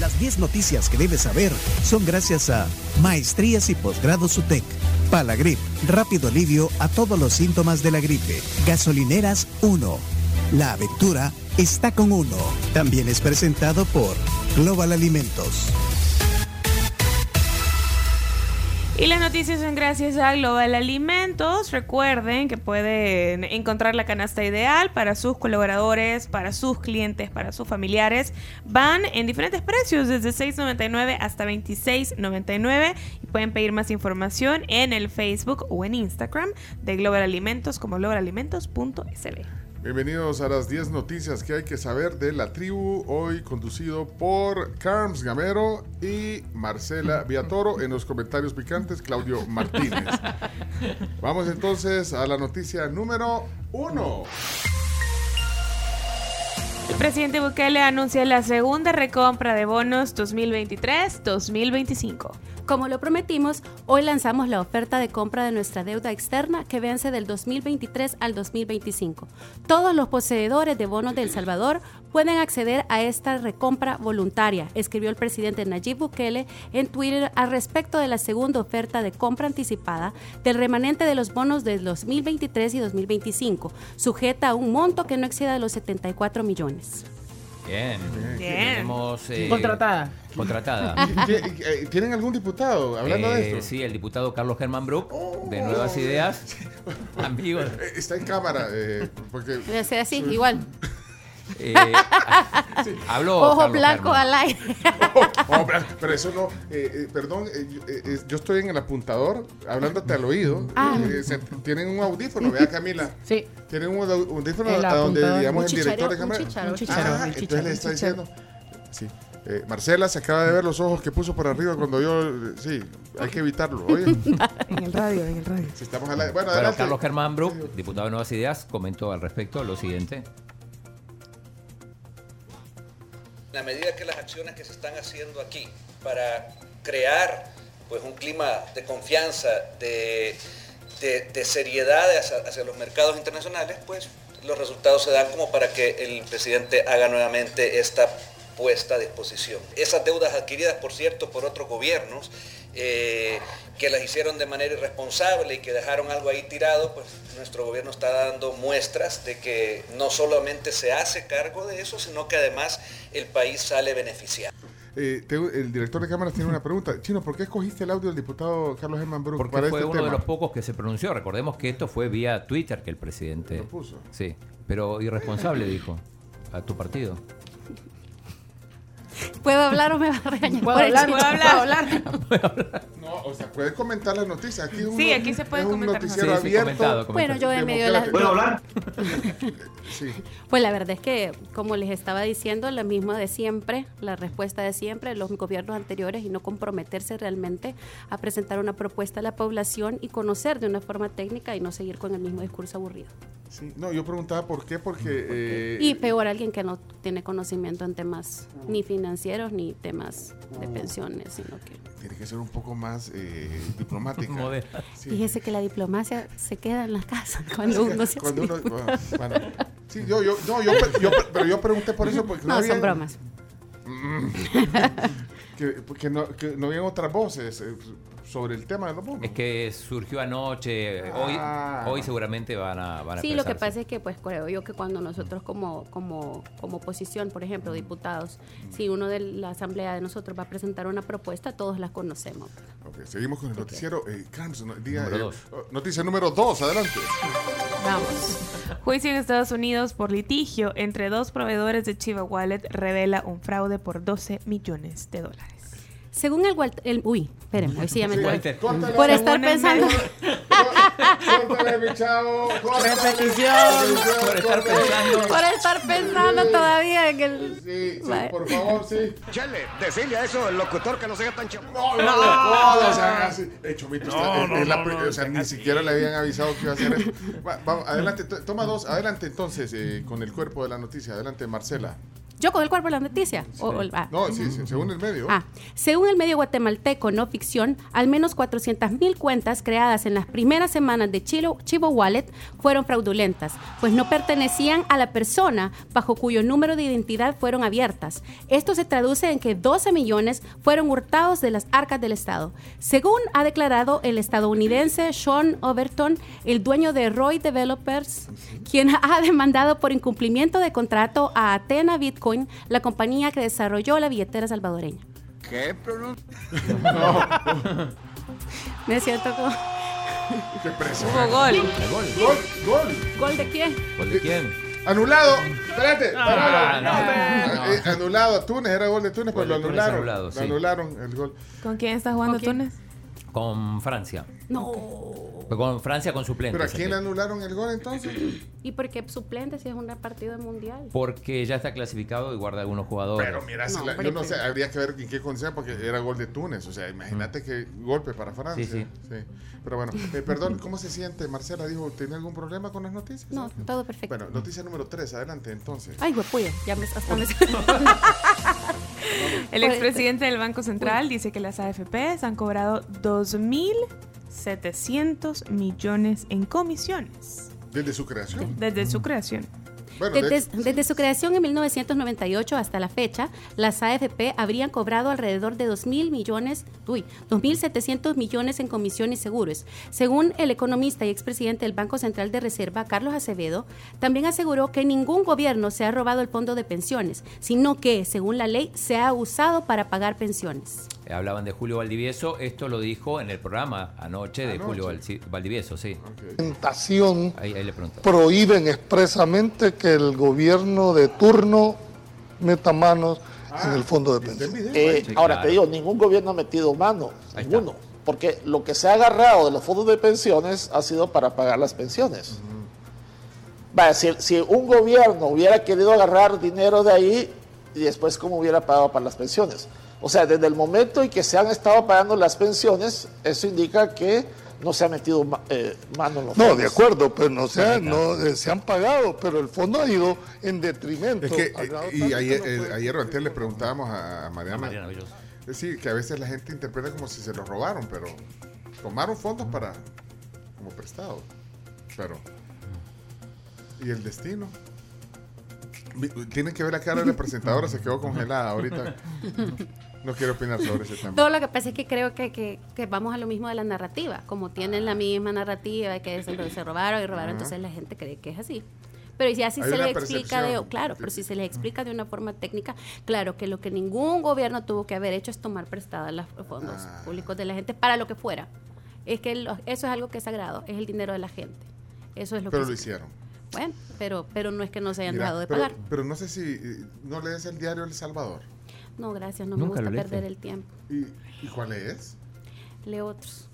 Las 10 noticias que debes saber son gracias a Maestrías y Posgrados UTEC, Palagrip, rápido alivio a todos los síntomas de la gripe, Gasolineras 1. La aventura está con uno. También es presentado por Global Alimentos. Y las noticias son gracias a Global Alimentos. Recuerden que pueden encontrar la canasta ideal para sus colaboradores, para sus clientes, para sus familiares. Van en diferentes precios, desde 6.99 hasta 26.99. Y pueden pedir más información en el Facebook o en Instagram de Global Alimentos como globalalimentos.sb. Bienvenidos a las 10 noticias que hay que saber de la tribu, hoy conducido por Carms Gamero y Marcela Viatoro. En los comentarios picantes, Claudio Martínez. Vamos entonces a la noticia número 1. El presidente Bukele anuncia la segunda recompra de bonos 2023-2025. Como lo prometimos, hoy lanzamos la oferta de compra de nuestra deuda externa que vence del 2023 al 2025. Todos los poseedores de bonos de El Salvador pueden acceder a esta recompra voluntaria, escribió el presidente Nayib Bukele en Twitter al respecto de la segunda oferta de compra anticipada del remanente de los bonos del 2023 y 2025, sujeta a un monto que no exceda los 74 millones. Bien. Bien. Tenemos, eh, Contratada. Contratada. Eh, ¿Tienen algún diputado hablando de Eh, esto? Sí, el diputado Carlos Germán Brook, de Nuevas Ideas. Amigos. Eh, Está en cámara, eh, porque... Debe ser así, igual. Eh, habló. Ojo Carlos blanco Germán. al aire. Oh, pero- pero eso no, eh, eh, perdón, eh, yo, eh, eh, yo estoy en el apuntador hablándote al oído. Ah. Eh, se- tienen un audífono, vea Camila. Sí. Tienen un aud- audífono El a donde, digamos, el director de cámara. chicharo, un chicharo, Ah, un entonces le está diciendo. Sí. Eh, Marcela se acaba de ver los ojos que puso por arriba cuando yo. eh, Sí, hay que evitarlo. Oye, En el radio, en el radio. si estamos. Bueno, adelante. Carlos Germán Brook, diputado de Nuevas Ideas, comentó al respecto lo siguiente. La medida que las acciones que se están haciendo aquí para crear pues un clima de confianza, de, de- seriedad hacia, hacia los mercados internacionales, pues los resultados se dan como para que el presidente haga nuevamente esta puesta a disposición. Esas deudas adquiridas, por cierto, por otros gobiernos, eh, que las hicieron de manera irresponsable y que dejaron algo ahí tirado, pues nuestro gobierno está dando muestras de que no solamente se hace cargo de eso, sino que además el país sale beneficiado. Eh, te- el director de cámaras tiene una pregunta. Chino, ¿por qué escogiste el audio del diputado Carlos Herman Brook Porque para fue este uno tema? de los pocos que se pronunció. Recordemos que esto fue vía Twitter que el presidente. Lo puso. Sí, pero irresponsable dijo a tu partido. ¿Puedo hablar o me va a regañar? ¿Puedo por el hablar? ¿Puedo hablar? No, o sea, puedes comentar las noticias. Aquí Sí, aquí se puede es un comentar noticiero Sí, sí, abierto. comentado, Bueno, yo en medio de Democrático. la... ¿Puedo Sí. Pues la verdad es que, como les estaba diciendo, la misma de siempre, la respuesta de siempre, los gobiernos anteriores y no comprometerse realmente a presentar una propuesta a la población y conocer de una forma técnica y no seguir con el mismo discurso aburrido. Sí, No, yo preguntaba por qué, porque... eh, Y peor alguien que no tiene conocimiento en temas ni financieros ni temas de pensiones, sino que... Tiene que ser un poco más eh, diplomática. Sí. Fíjese que la diplomacia se queda en la casa cuando uno se Cuando uno- bueno, bueno. Sí, yo, yo, no, yo, yo pero yo pregunté por eso porque No, había- son bromas. Que, porque no, que no habían otras voces eh, sobre el tema de los bonos. Es que surgió anoche. Hoy, Ah. hoy seguramente van a, van a Sí, lo que pasa es que pues creo yo que cuando nosotros como, como, como oposición, por ejemplo, diputados, si uno de la asamblea de nosotros va a presentar una propuesta, todos la conocemos. Ok, seguimos con el noticiero. Eh, Carlos, no- diga, Número eh, dos. oh, noticia número dos, adelante. Vamos. Juicio en Estados Unidos por litigio entre dos proveedores de Chiva Wallet revela un fraude por 12 millones de dólares. Según el, Walt- el uy, espérenme, hoy sí ya me. Walter. Por estar pensando, córtale, mi chavo. Repetición. Por estar pensando. por estar pensando todavía en el... Sí, sí, Vale. por favor, sí. Chele, decirle a eso el locutor que no sea tan chamo. No, no, no, no, o sea, así. La pri- o sea, ni siquiera le habían avisado que iba a hacer eso. Va- vamos, adelante, to- toma dos, adelante entonces eh, con el cuerpo de la noticia. Adelante, Marcela. Yo con el cuerpo de la noticia. O- o- ah. No, sí, sí, según el medio. Ah, según el medio guatemalteco No Ficción, al menos 400.000 cuentas creadas en las primeras semanas de Chilo- Chivo Wallet fueron fraudulentas, pues no pertenecían a la persona bajo cuyo número de identidad fueron abiertas. Esto se traduce en que 12 millones fueron hurtados de las arcas del Estado. Según ha declarado el estadounidense Sean Overton, el dueño de Roy Developers, quien ha demandado por incumplimiento de contrato a Atena Bitcoin, la compañía que desarrolló la billetera salvadoreña. ¿Qué pronuncia? Me siento como... Qué presión. Hubo gol. Gol, gol. ¿Gol de quién? ¿Gol de quién? Anulado. Espérate. Ah, paralo. no. Eh, anulado a Túnez, era gol de Túnez, Gol pero lo anularon. anulado, Lo sí. anularon el gol. ¿Con quién está jugando. Túnez? Con Francia. No. Fue Con Francia con suplentes. ¿Pero a quién le anularon el gol entonces? ¿Y por qué suplente si es un partido mundial? Porque ya está clasificado y guarda algunos jugadores. Pero mira, si No, la- yo no sé, habría que ver en qué condición, porque era gol de Túnez. O sea, imagínate que golpe para Francia. Sí, sí. Pero bueno, eh, perdón, ¿cómo se siente? Marcela dijo, ¿tiene algún problema con las noticias? No, todo perfecto. Bueno, noticia número 3, adelante entonces. Ay, güey, ya me hasta me... El Pues, expresidente del Banco Central dice que las AFPs han cobrado 2.700 millones en comisiones Desde su creación. desde su creación. Bueno, Desde, su creación en 1998 hasta la fecha, las AFP habrían cobrado alrededor de 2.000 millones, uy, 2.700 millones en comisión y seguros. Según el economista y expresidente del Banco Central de Reserva, Carlos Acevedo, también aseguró que ningún gobierno se ha robado el fondo de pensiones, sino que, según la ley, se ha usado para pagar pensiones. Hablaban de Julio Valdivieso. Esto lo dijo en el programa anoche de Anoche. Julio Valdivieso, sí. ok. presentación Ahí, ahí le pregunto. prohíben expresamente que el gobierno de turno meta manos en el fondo de ¿Viste el pensiones. Eh, Sí, ahora claro. te digo, ningún gobierno ha metido mano, Ahí está. ninguno. Porque lo que se ha agarrado de los fondos de pensiones ha sido para pagar las pensiones. Si un gobierno hubiera querido agarrar dinero de ahí y después cómo hubiera pagado para las pensiones. O sea, desde el momento en que se han estado pagando las pensiones, eso indica que no se ha metido eh, mano en los No, fondos. de acuerdo, pero no, se, Ahí ha- está. no eh, se han pagado, pero el fondo ha ido en detrimento. Es que, y tanto ayer, que no eh, ayer antier le preguntábamos a, a Mariana, Mariana Villos. eh, sí, que a veces la gente interpreta como si se los robaron, pero tomaron fondos para, como prestado, pero, ¿y el destino? Tienen que ver la cara de la presentadora, se quedó congelada ahorita. No quiero opinar sobre ese tema. Todo lo que pasa es que creo que, que- que vamos a lo mismo de la narrativa. Como tienen la misma narrativa de que se, se robaron y robaron, entonces la gente cree que es así. Pero ya si Hay se les explica de, claro, pero si se les explica de una forma técnica, claro que lo que ningún gobierno tuvo que haber hecho es tomar prestadas los fondos Ah. públicos de la gente para lo que fuera. Es que lo- eso es algo que es sagrado, es el dinero de la gente. Eso es lo Pero que lo hicieron. Bueno, pero pero no es que no se hayan Mira, dejado de pero, pagar. pero no sé si eh, no lees el diario El Salvador. No, gracias, no Nunca me gusta perder el tiempo. ¿Y, y cuál es? Leo otros.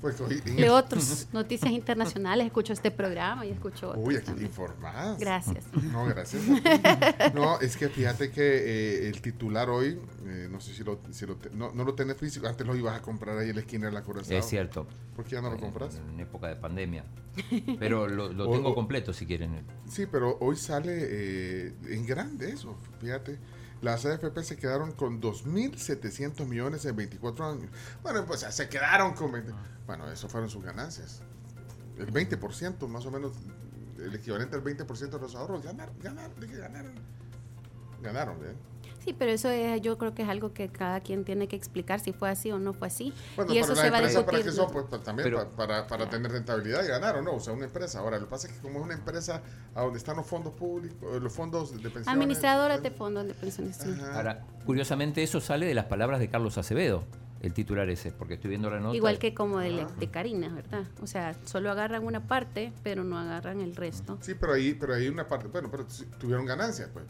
Pues Leo el- otras noticias internacionales, escucho este programa y escucho otros Uy, aquí te informas. Gracias. No, gracias. a ti. No, es que fíjate que eh, el titular hoy, eh, no sé si lo, si lo te- no, no lo tenés físico, antes lo ibas a comprar ahí en la esquina de la Curazao. Es cierto. ¿Por qué ya no lo compras? En época de pandemia. Pero lo, tengo o- completo si quieren. Sí, pero hoy sale eh, en grande eso, fíjate. Las AFP se quedaron con 2.700 millones en 24 años. Bueno, pues se quedaron con... 20 Bueno, eso fueron sus ganancias. El 20%, más o menos, el equivalente al 20% de los ahorros. Ganaron, ganaron, ¿de qué ganaron? Ganaron, ¿eh? Sí, pero eso es, yo creo que es algo que cada quien tiene que explicar si fue así o no fue así. Bueno, y para eso se va a empresas, ¿para discutir. qué son? Pues pa- también Pero- pa- para, para tener rentabilidad y ganar o no. O sea, una empresa. Ahora, lo que pasa es que como es una empresa a donde están los fondos públicos, eh, los fondos de pensiones. Administradoras de fondos de pensiones. sí. Ahora, curiosamente, eso sale de las palabras de Carlos Acevedo, el titular ese, porque estoy viendo la nota. Igual que como de, de Karina, ¿verdad? O sea, solo agarran una parte, pero no agarran el resto. Sí, pero ahí, pero ahí una parte, bueno, pero si tuvieron ganancias, pues.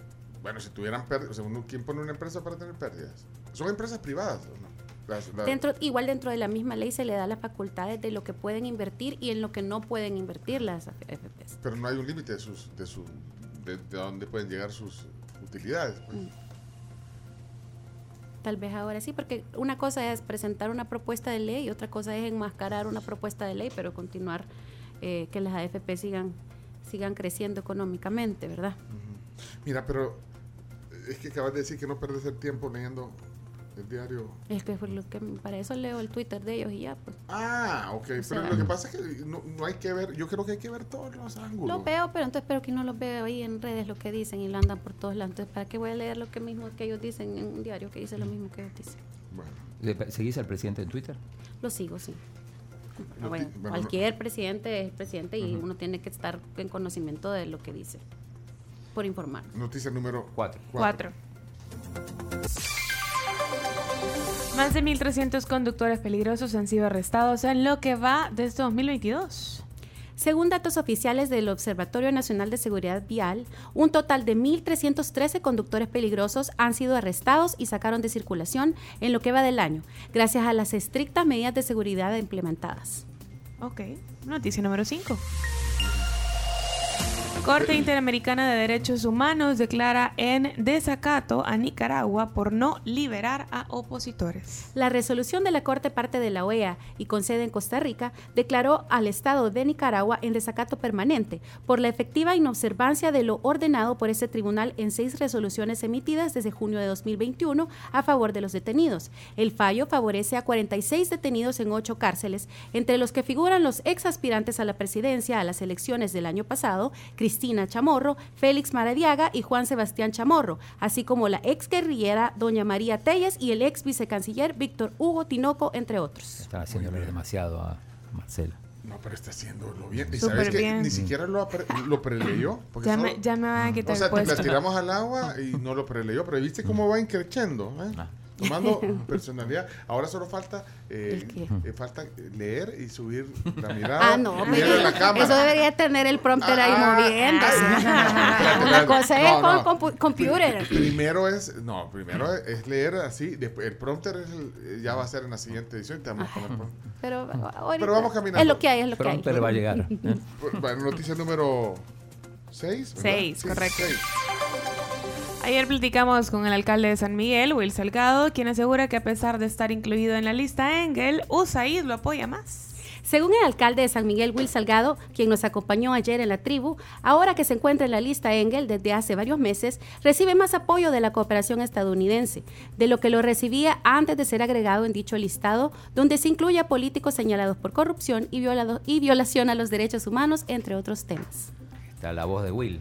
Bueno, si tuvieran pérdidas, o sea, uno- ¿quién pone una empresa para tener pérdidas? Son empresas privadas, ¿o no? Las- las- Dentro, igual dentro de la misma ley se le da las facultades de lo que pueden invertir y en lo que no pueden invertir las AFPs. pero no hay un límite de sus, de su, de, de dónde pueden llegar sus utilidades. pues. Mm. Tal vez ahora sí, porque una cosa es presentar una propuesta de ley y otra cosa es enmascarar una propuesta de ley, pero continuar eh, que las AFP sigan, sigan creciendo económicamente, ¿verdad? Mira, pero es que acabas de decir que no perdes el tiempo leyendo el diario. Es que, por lo que para eso leo el Twitter de ellos y ya, pues. Ah, ok. pero sea- lo que pasa es que no, no hay que ver, yo creo que hay que ver todos los ángulos. Lo veo, pero entonces espero que no los veo ahí en redes lo que dicen y lo andan por todos lados. Entonces, ¿para qué voy a leer lo que mismo que ellos dicen en un diario que dice lo mismo que ellos dicen? Bueno, ¿Le- ¿Seguís al presidente en Twitter? Lo sigo, sí. No Bueno, cualquier presidente es presidente y uno tiene que estar en conocimiento de lo que dice, por informar. noticia número Cuatro. Cuatro. Más de 1.300 conductores peligrosos han sido arrestados en lo que va desde 2022. Según datos oficiales del Observatorio Nacional de Seguridad Vial, un total de 1.313 conductores peligrosos han sido arrestados y sacaron de circulación en lo que va del año, gracias a las estrictas medidas de seguridad implementadas. Ok. Noticia número 5. Corte Interamericana de Derechos Humanos declara en desacato a Nicaragua por no liberar a opositores. La resolución de la Corte parte de la OEA y con sede en Costa Rica declaró al Estado de Nicaragua en desacato permanente por la efectiva inobservancia de lo ordenado por ese tribunal en seis resoluciones emitidas desde junio de 2021 a favor de los detenidos. El fallo favorece a 46 detenidos en ocho cárceles, entre los que figuran los ex aspirantes a la presidencia a las elecciones del año pasado, Cristina Chamorro, Félix Maradiaga y Juan Sebastián Chamorro, así como la ex guerrillera Doña María Telles y el ex vicecanciller Víctor Hugo Tinoco, entre otros. Están haciéndole demasiado a Marcela. No, pero está haciéndolo bien. ¿Y Súper sabes que bien. ni siquiera lo, preleyó? Porque Ya solo- me, ya me van a quitar o sea, el te la puesto. tiramos al agua y no lo preleyó, pero viste cómo va increciendo, ¿eh? Ah. Tomando personalidad. Ahora solo falta eh, eh, falta leer y subir la mirada. Ah, no, y pero mirarle la cámara. eso debería tener el prompter ahí Ah, moviéndose. ah, Una espérate. cosa es No, con no. compu- computer. Primero es, no, primero es leer así, después el prompter es el- ya va a ser en la siguiente edición. Te vamos a poner prom- Pero, ahorita Pero vamos caminando. Es lo que hay, es lo que hay. Le va a llegar. ¿eh? Bueno, noticia número 6. Seis, correcto. Ayer platicamos con el alcalde de San Miguel, Will Salgado, quien asegura que a pesar de estar incluido en la lista Engel, USAID lo apoya más. Según el alcalde de San Miguel, Will Salgado, quien nos acompañó ayer en la tribu, ahora que se encuentra en la lista Engel desde hace varios meses, recibe más apoyo de la cooperación estadounidense, de lo que lo recibía antes de ser agregado en dicho listado, donde se incluye a políticos señalados por corrupción y, violado- y violación a los derechos humanos, entre otros temas. Está la voz de Will.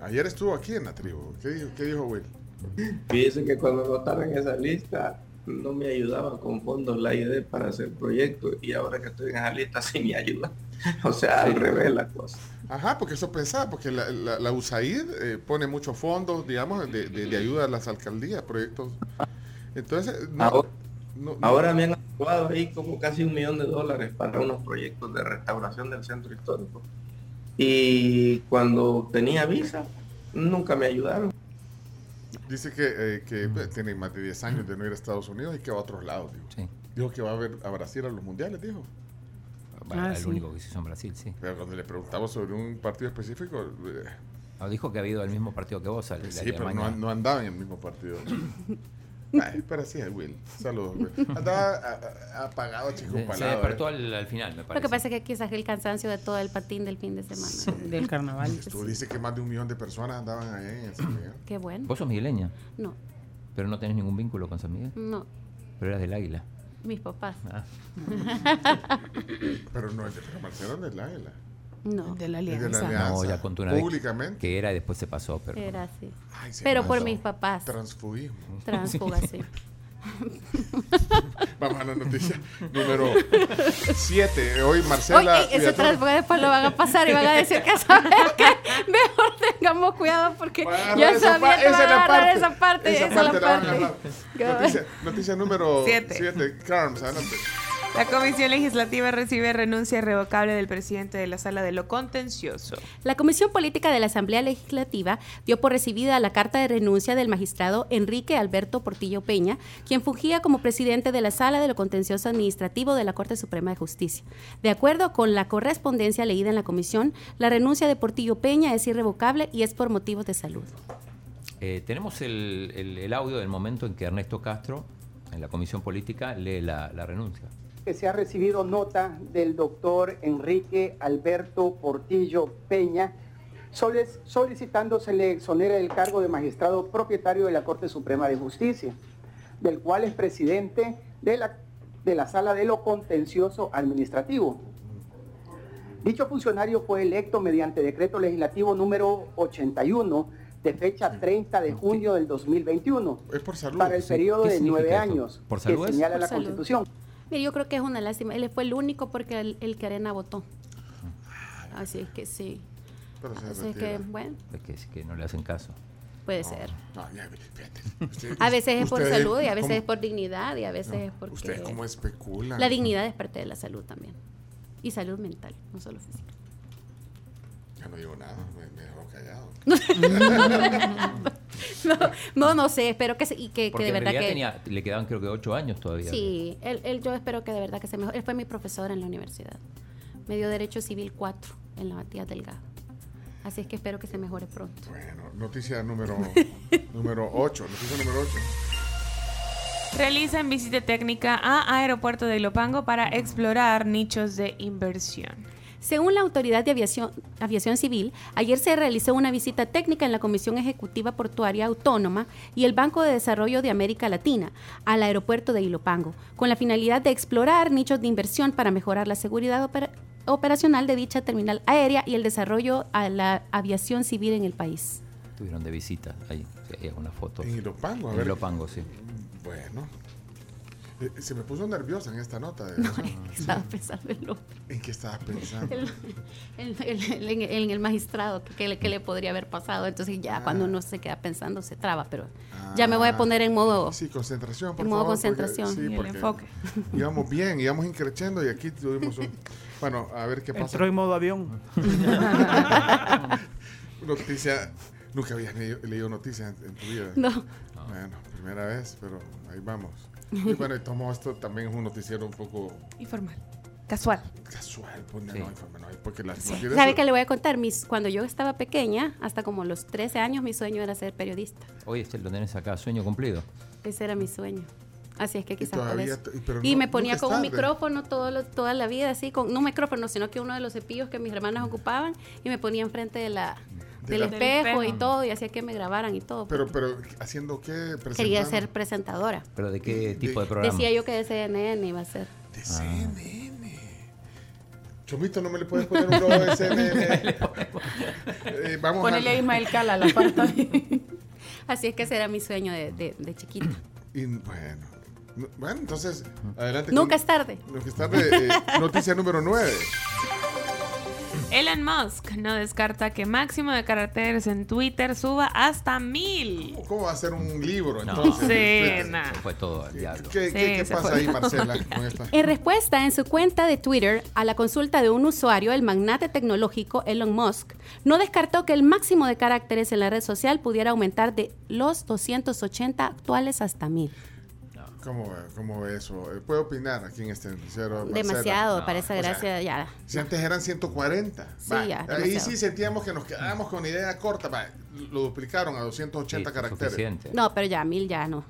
Ayer estuvo aquí en la tribu. ¿Qué dijo, qué dijo Will? Fíjese que cuando no estaba en esa lista no me ayudaba con fondos la ID para hacer proyectos y ahora que estoy en esa lista sí me ayuda. O sea, al revés la cosa. Ajá, porque eso pensaba, porque la, la, la USAID eh, pone muchos fondos, digamos, de, de- de ayuda a las alcaldías, proyectos. Entonces, no, Ahora, no- no- ahora me han aprobado ahí como casi un millón de dólares para unos proyectos de restauración del centro histórico. Y cuando tenía visa, nunca me ayudaron. dice que, eh, que tiene más de 10 años de no ir a Estados Unidos y que va a otros lados. Dijo, Sí. dijo que va a ver a Brasil a los mundiales, dijo. Ah, el sí. único que se hizo en Brasil, sí. Pero cuando le preguntamos sobre un partido específico, eh, Ah, dijo que ha habido el mismo partido que vos, sí, pero no, Alemania. no andaba en el mismo partido. Ay, pero sí, es Will. Saludos, Will. Andaba apagado, chico, Se, se palado, despertó eh. al, al final, me parece. Lo que pasa es que quizás el cansancio de todo el patín del fin de semana. Del carnaval. Tú dices que más de un millón de personas andaban ahí en San Miguel. Qué bueno. Vos sos migueleña, No, pero no tenés ningún vínculo con San Miguel. no, Pero eras del Águila. mis papás. Ah. Pero no es de Marcelo la águila. No, De la Es de la alianza. alianza. No, ya contó una vez Públicamente. que era y después se pasó, pero era así. Ay, Pero por pasó. mis papás. Transfugismo. Transfuga, sí. Vamos a la noticia número 7. Hoy Marcela. Oye, ese transfuga después lo van a pasar y van a decir que saben que mejor tengamos cuidado porque ya sabía que esa es a la agarrar parte. esa parte. Esa Esa es la parte la van a parte. agarrar. Noticia, noticia número Siete. 7. Carms, adelante. La Comisión Legislativa recibe renuncia irrevocable del presidente de la Sala de lo Contencioso. La Comisión Política de la Asamblea Legislativa dio por recibida la carta de renuncia del magistrado Enrique Alberto Portillo Peña, quien fungía como presidente de la Sala de lo Contencioso Administrativo de la Corte Suprema de Justicia. De acuerdo con la correspondencia leída en la comisión, la renuncia de Portillo Peña es irrevocable y es por motivos de salud. Eh, tenemos el, el- el audio del momento en que Ernesto Castro, en la comisión política, lee la, la renuncia. Que se ha recibido nota del doctor Enrique Alberto Portillo Peña, solic- solicitando se le exonere del cargo de magistrado propietario de la Corte Suprema de Justicia, del cual es presidente de la, de la Sala de lo Contencioso Administrativo. Dicho funcionario fue electo mediante decreto legislativo número 81 de fecha 30 de junio del 2021 Es por salud. para el sí. periodo ¿Qué de nueve años ¿Por que salud es? señala Por la salud. Constitución. Mire, yo creo que es una lástima. Él fue el único porque el, el que Arena votó. Así es que sí. Pero se Así es que, bueno, Es que, es que no le hacen caso. puede ser. No, ya, fíjate. Usted- A veces es por usted- salud y a veces ¿cómo- es por dignidad y a veces es porque... Usted cómo especula. La dignidad es parte de la salud también. Y salud mental, no solo física. Ya no digo nada, me, me dejó callado. No, no, no sé, espero que, se- y que, de en verdad que... tenía, le quedaban creo que ocho años todavía. Sí, él, él- yo espero que de verdad que se mejore. Él fue mi profesor en la universidad. Me dio Derecho Civil 4 en la Matías Delgado. Así es que espero que se mejore pronto. Bueno, noticia número, número 8. Noticia número 8. Realizan visita técnica a Aeropuerto de Ilopango para explorar nichos de inversión. Según la Autoridad de Aviación, Aviación Civil, ayer se realizó una visita técnica en la Comisión Ejecutiva Portuaria Autónoma y el Banco de Desarrollo de América Latina al aeropuerto de Ilopango, con la finalidad de explorar nichos de inversión para mejorar la seguridad opera- operacional de dicha terminal aérea y el desarrollo a la aviación civil en el país. Estuvieron de visita ahí. Sí, hay una foto. En Ilopango, a En. Ilopango, sí. Bueno. Eh, Se me puso nerviosa en esta nota. De Estaba pensando en, lo- ¿En qué estabas pensando? el- el- el- el- en, en el magistrado, que, que le, que le podría haber pasado. Entonces ya cuando uno se queda pensando se traba, pero ya me voy a poner en modo... Sí, concentración, por En modo favor, porque- concentración. sí, Y el porque enfoque. Íbamos bien, íbamos increchendo y aquí tuvimos un... Bueno, a ver qué pasa. Entró en modo avión. Noticia... Nunca habías leído, leído noticias en, en tu vida. No. Bueno, primera vez, pero ahí vamos. Y bueno, y tomo esto también es un noticiero un poco Informal. Casual. casual, pues no, Sí. no, informe, no, porque las Sí. noticias- ¿Sabe qué le voy a contar? Mis, cuando yo estaba pequeña, hasta como los 13 años, mi sueño era ser periodista. Hoy este lo tenés acá, sueño cumplido. Ese era mi sueño. Así es que quizás todavía eso. Y no- me ponía con un micrófono todo lo- toda la vida, así, con, no un micrófono, sino que uno de los cepillos que mis hermanas ocupaban y me ponía enfrente de la, De del la- espejo y todo y hacía que me grabaran y todo. Pero, pero, ¿haciendo qué? Quería ser presentadora. ¿Pero de qué tipo de programa? Decía yo que de CNN iba a ser. De CNN. Chomito, no me le puedes poner un logo de CNN. Eh, vamos Ponele a... a Ismael Cala la falta. Así es que ese era mi sueño de, de- de chiquita. Y, bueno. No- Bueno, entonces, adelante. Nunca con- es tarde. Nunca es tarde. eh, noticia número 9. Elon Musk no descarta que máximo de caracteres en Twitter suba hasta mil. ¿Cómo va a ser un libro No. entonces? Sí, nah. Se fue todo al diablo. ¿Qué, Sí, qué- qué se pasa ahí, Marcela, con esta? En respuesta en su cuenta de Twitter a la consulta de un usuario, el magnate tecnológico Elon Musk no descartó que el máximo de caracteres en la red social pudiera aumentar de los 280 actuales hasta 1000. ¿Cómo, ve- ¿Cómo ve eso? Eh, ¿Puede opinar aquí en este noticiero? Demasiado, No, para esa o sea, gracia ya. Si antes eran 140. Sí, va, ya, Ahí demasiado. sí sentíamos que nos quedábamos con idea corta. va, lo duplicaron a 280 Sí, caracteres. suficiente. No, pero ya 1000 ya no.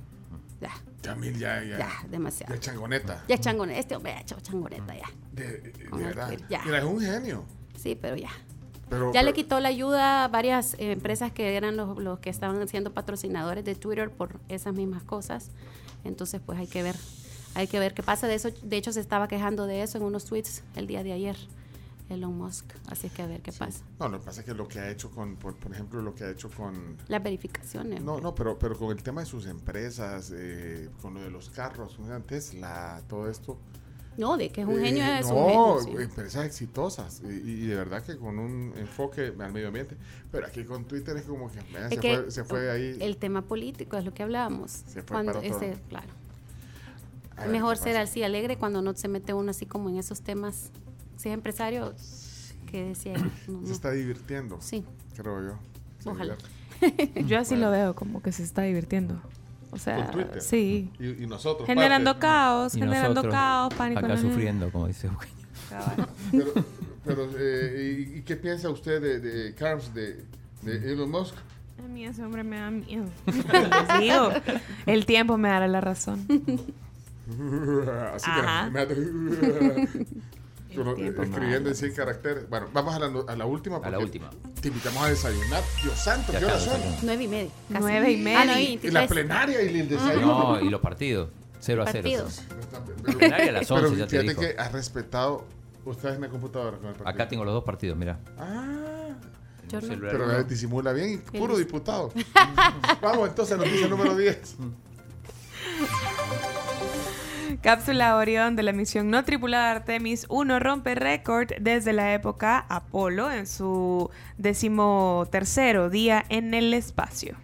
Ya, Ya mil, ya, ya. ya, demasiado. De changoneta. Ya changoneta, este hombre ha hecho changoneta ya. De, de el verdad. ya. Mira, es un genio. Sí, pero ya. Pero, Ya le pero- quitó la ayuda a varias eh, empresas que eran los, los que estaban siendo patrocinadores de Twitter por esas mismas cosas. Entonces, pues hay que ver, hay que ver qué pasa. De eso, de hecho, se estaba quejando de eso en unos tweets el día de ayer, Elon Musk. Así que a ver qué pasa. No, lo que pasa es que lo que ha hecho con, por, por ejemplo, lo que ha hecho con... Las verificaciones. No, no, pero, pero con el tema de sus empresas, eh, con lo de los carros. Tesla, todo esto. No, de que es un Eh, genio es un no, genio. sí. empresas exitosas y, y de verdad que con un enfoque al medio ambiente. Pero aquí con Twitter es como que, Es se, que fue, se fue ahí. El tema político es lo que hablábamos. Se fue cuando para ese, claro. A Es mejor ser pasa. así alegre cuando no se mete uno así como en esos temas. Si es empresario, que decía. no, Se está divirtiendo, Sí, creo yo. Ojalá. divierte. Yo así Bueno. lo veo, como que se está divirtiendo. O sea, Con Twitter. sí. Y, y nosotros. Generando parte. caos, Y generando nosotros caos, pánico. Acá sufriendo, como dice Eugenio. Cabal. Pero, pero eh, ¿y, y qué piensa usted de, de Carms, de, de Elon Musk? A mí ese hombre me da miedo. Les digo, el tiempo me dará la razón. Así Ajá. que me- Uno, tiempo escribiendo en 100 caracteres. Bueno, vamos a la, no- a la última. A la última. Te invitamos a desayunar. Dios santo, ¿qué horas está, son? Nueve y media. casi. Nueve y media. Ah, nueve y Y la 23. plenaria y el desayuno. No, y los partidos. 0 a 0. Partidos. Plenaria a las 11, Pero ya te fíjate que has respetado. Ustedes en la computadora con el partido. Acá tengo los dos partidos, mira. Ah, no. Pero disimula bien y puro diputado. Vamos entonces, noticia número 10. Cápsula Orión de la misión no tripulada Artemis 1 rompe récord desde la época Apolo en su decimotercero día en el espacio.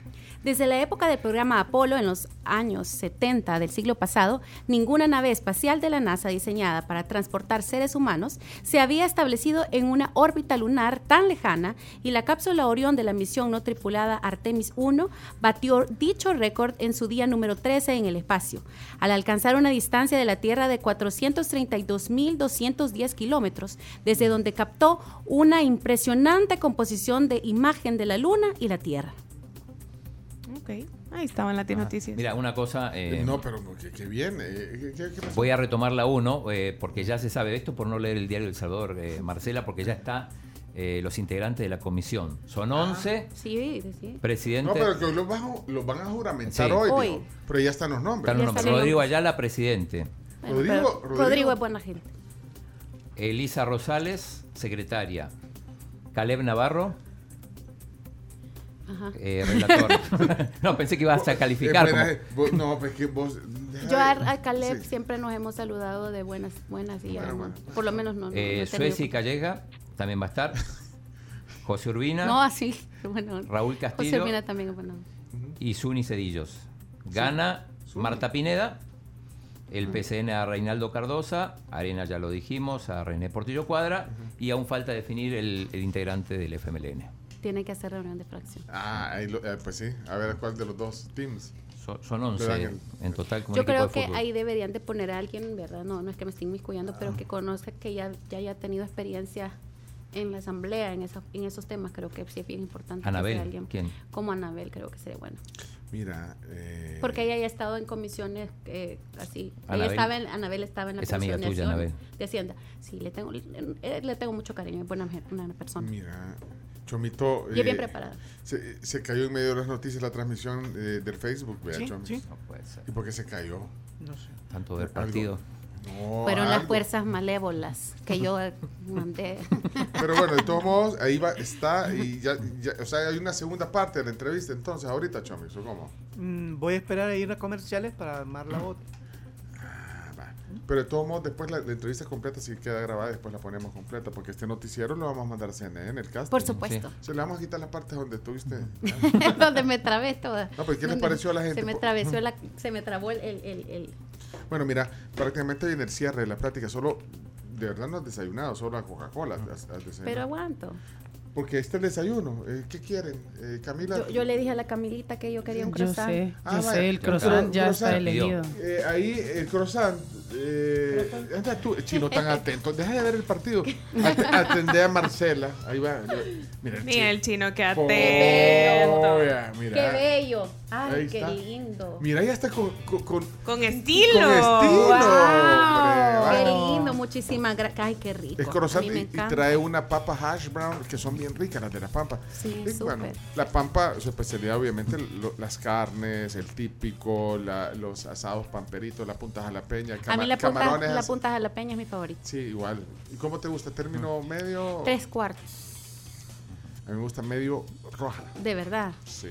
Desde la época del programa Apolo en los años 70 del siglo pasado, ninguna nave espacial de la NASA diseñada para transportar seres humanos se había establecido en una órbita lunar tan lejana y la cápsula Orión de la misión no tripulada Artemis 1 batió dicho récord en su día número 13 en el espacio, al alcanzar una distancia de la Tierra de 432.210 kilómetros, desde donde captó una impresionante composición de imagen de la Luna y la Tierra. Ok, ahí estaban las 10 noticias. Mira, una cosa. eh, no, pero qué, bien. eh. Voy a retomar la 1, porque ya se sabe esto por no leer el diario El Salvador, eh, Marcela, porque ya está eh, los integrantes de la comisión. Son 11 Sí, sí. presidentes. No, pero que los van, a- los van a juramentar Sí. hoy. Hoy. digo. Pero ya están los nombres. Están los nombres. Rodrigo. Ayala, presidente. Bueno, Rodrigo- Rodrigo- Rodrigo es buena gente. Elisa Rosales, secretaria. Caleb Navarro, Ajá. Eh, relator. no, pensé que ibas a calificar. Eh, como- espera, vos- no, pues que vos. deja Yo a, a Caleb sí. siempre nos hemos saludado de buenas, buenas y Bueno, no- bueno. por lo menos no. no, Eh, no he tenido- Sueci Callega también va a estar. José Urbina No, así. Bueno, Raúl José Castillo. Urbina también bueno. y Zuni Cedillos. Gana Marta Pineda, el PCN a Reinaldo Cardosa, Arena ya lo dijimos, a René Portillo Cuadra, y aún falta definir el, el integrante del FMLN. Tiene que hacer reunión de fracción. Ah, ahí lo- eh, pues sí. A ver cuál de los dos teams. So- son Le 11 dan el- en total como Yo creo de que fútbol. ahí deberían de poner a alguien, ¿verdad? No, no es que me esté inmiscuyendo, pero que conozca que ya, ya haya tenido experiencia en la asamblea, en, esa- en esos temas. Creo que sí es bien importante. Anabel, alguien ¿quién? Como Anabel, creo que sería bueno. Mira. eh, Porque ella ya ha estado en comisiones eh, así. Anabel. Ella estaba en, Anabel estaba en la Es amiga comisión de tuya, Hacienda- Anabel. de Hacienda. Sí, le tengo, eh, le tengo mucho cariño, es buena, una persona. Mira, Chomito. Y bien eh, preparada. Se, se cayó en medio de las noticias la transmisión eh, del Facebook, vea, Sí, Chomis. sí. No puede ser. ¿Y por qué se cayó? No sé. Tanto del partido. No, Fueron las fuerzas malévolas que yo mandé. Pero bueno, de todos modos, ahí va, está y ya, ya- o sea, hay una segunda parte de la entrevista entonces, ahorita, Chomis, ¿o cómo? Mm, voy a esperar a ir a comerciales para armar la voz. Pero de todos modos, después la, la entrevista completa si queda grabada, después la ponemos completa, porque este noticiero lo vamos a mandar a CNN, el cast. Por supuesto. Se le vamos a quitar las partes donde estuviste. Donde me trabé toda. No, pero ¿qué les pareció a la gente? Se me, atravesó la, se me trabó el, el, el- el- Bueno, mira, prácticamente viene el cierre de la plática, solo, de verdad no has desayunado, solo a Coca-Cola. Pero aguanto. Porque está el desayuno. Eh, ¿Qué quieren? Eh, Camila. Yo, yo le dije a la Camilita que yo quería un Yo croissant. sé, yo Ah, sé, vaya. el croissant ya está elegido. Eh, ahí el croissant. Eh, anda tú, chino tan atento. Deja de ver el partido. At- atendé a Marcela. Ahí va. Mira el Mira el chino que chino. atento. Mira. ¡Qué bello! ¡Ay, Ahí qué está. lindo! Mira, ya está con, con, con, Con estilo. con estilo. ¡Wow! ¡Qué lindo! Muchísimas gracias. ¡Ay, qué rico! Es A croissant y, trae una papa hash brown que son bien ricas las de la pampa. Sí, Y, bueno, la pampa, su especialidad obviamente lo- las carnes, el típico, la- los asados pamperitos, la punta jalapeña, A cama- mí la punta, camarones. la punta jalapeña es mi favorita. Sí, igual. ¿Y cómo te gusta? ¿Término medio? Tres cuartos, A mí me gusta medio roja. de verdad. Sí.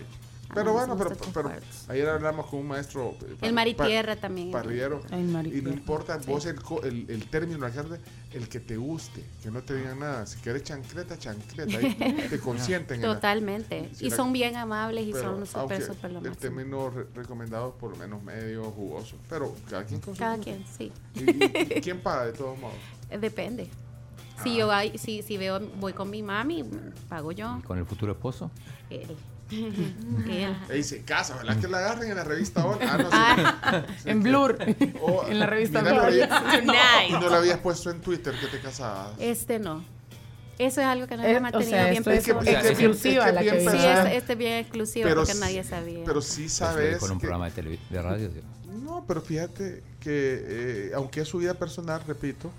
Pero bueno, pero, pero ayer hablamos con un maestro. eh, El pa- maritierra pa- también. Parrillero. El mar y Y no tierra. importa vos el, el, el término, el que te guste, que no te digan nada. Si quieres chancleta, chancleta. ahí te consienten. la- Totalmente. Y la- son bien amables y pero son súper, súper lo El término re- recomendado por lo menos medio jugoso. Pero cada quien con su Cada quien, sí. ¿Y, y- y quién paga de todos modos? Depende. Ah. Si yo hay, si, si veo, voy con mi mami, pago yo. ¿Y con el futuro esposo? Él. Ey, se casa, ¿verdad? Que la agarren en la revista Hola. Ah, no, sí. Ah, En Blur. Oh, en la revista Blur. Nice. Y no lo habías puesto en Twitter que te casabas. Este no. Eso es algo que no Eh, hemos o mantenido sea, bien es, personal. Es que- es exclusiva la que. Sí, personal. es, este es bien exclusivo Pero porque sí- nadie sabía. Pero sí sabes. en un que- programa de, de radio. No, pero fíjate que, eh, aunque es su vida personal, repito,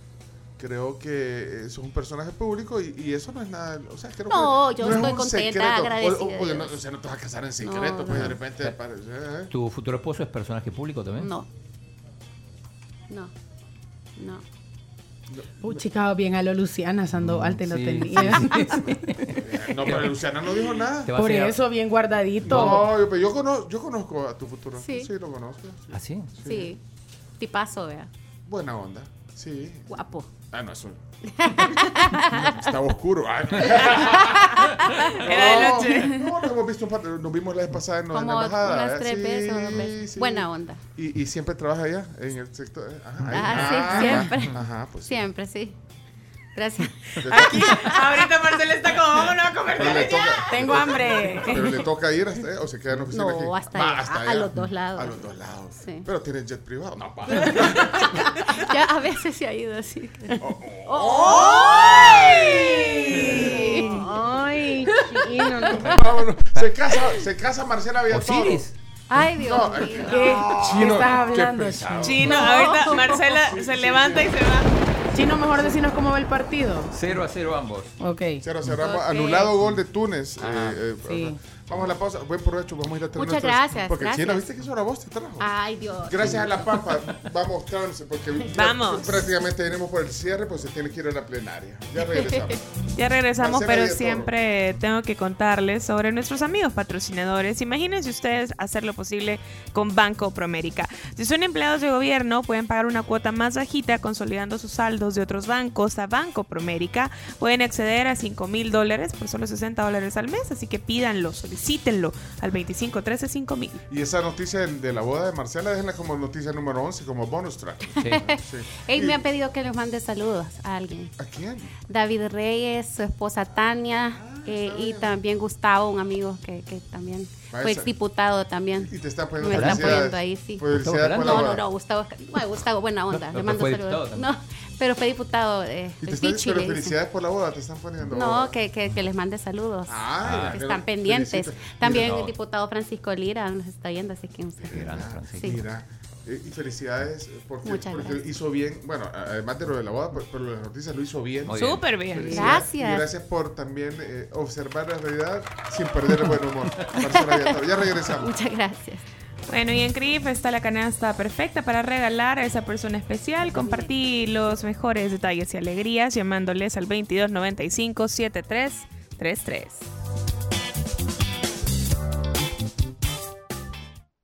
creo que es un personaje público y, y eso no es nada. O sea, creo No, que yo no es estoy un contenta. O- agradecida O, no, o sea, no te vas a casar en No, secreto, pues no. de repente. aparece, ¿eh? ¿Tu futuro esposo es personaje público también? No. No. No. Uy, chica, bien a lo Luciana Sandoval te lo sí, tenía. No, pero Luciana no dijo nada. Por a- eso, bien guardadito. No, yo, pero yo, conozco, yo conozco a tu futuro. Sí. lo conozco. ¿Ah, sí? Sí. Tipazo, vea. Buena onda. Sí. Guapo. Ah, no, eso. Estaba oscuro. Ay. Era de No, noche. No, nos hemos visto un par nos vimos la vez pasada en, en Como la embajada. unas tres veces o dos veces. sí. Buena onda. Y, y siempre trabaja allá, en el sector. Ajá, ahí. Ah, sí, Ah, siempre. Ajá, pues. sí. Siempre, sí. Gracias. Aquí, ahorita Marcela está como, vámonos a comer Pero le toca, Tengo hambre. pero le toca ir hasta allá, o se queda en la oficina aquí. No, hasta Va, allá, a- a allá. los dos lados. A los dos lados. Sí. Pero tiene jet privado. No, pa. Ya a veces se ha ido así. que- Ay, chino. no. Vámonos. Se casa, se casa Marcela Villatoro. Osiris. Ay, Dios No, mío. ¿Qué Chino, estás qué hablando, pesado. Chino, ahorita Marcela se levanta y se va. Chino, mejor decirnos cómo va el partido. 0 a 0 ambos. Ok. Cero, cerramos. Ok. Anulado gol de Túnez. Ajá. Eh, eh, Sí. Vamos a la pausa. Buen provecho. Vamos a ir a tener Muchas nuestras- gracias, Porque gracias. China, ¿viste que eso era vos te trajo? Ay, Dios. Gracias a la pampa. Vamos, Trans, porque ya Vamos. prácticamente venimos por el cierre, pues se tiene que ir a la plenaria. Ya regresamos. Ya regresamos, Marcela pero siempre tengo que contarles sobre nuestros amigos patrocinadores. Imagínense ustedes hacer lo posible con Banco Promérica. Si son empleados de gobierno, pueden pagar una cuota más bajita consolidando sus saldos de otros bancos a Banco Promérica. Pueden acceder a 5 mil dólares por solo 60 dólares al mes, así que pídanlo, solicítenlo al 2513 5 mil. Y esa noticia de, la boda de Marcela, déjenla como noticia número 11, como bonus track. Sí. Sí. Ey, Y- me ha pedido que les mande saludos a alguien. ¿A quién? David Reyes, su esposa Tania eh, y también Gustavo, un amigo que, que también fue exdiputado también. Y te está poniendo Me está poniendo ahí, sí. No, no, no, Gustavo, bueno, Gustavo, buena onda. No, le mando saludos. No, pero fue diputado eh, Y te están, Pichi, pero felicidades por la boda, te están poniendo. No, que, que, que les mande saludos. Ah, que ya, están pero pendientes. felicita. También Mira, el diputado Francisco Lira nos está viendo, así que grande, Francisco. Sí. Mira, eh, y felicidades porque, Muchas porque gracias. hizo bien, bueno, además de lo de la boda, pero, pero las noticias lo hizo bien. Bien. Súper bien. Gracias. Y gracias por también eh, observar la realidad sin perder el buen humor. Ya regresamos. muchas gracias. Bueno, y en CRIF está la canasta perfecta para regalar a esa persona especial. Compartí los mejores detalles y alegrías llamándoles al 2295 7333.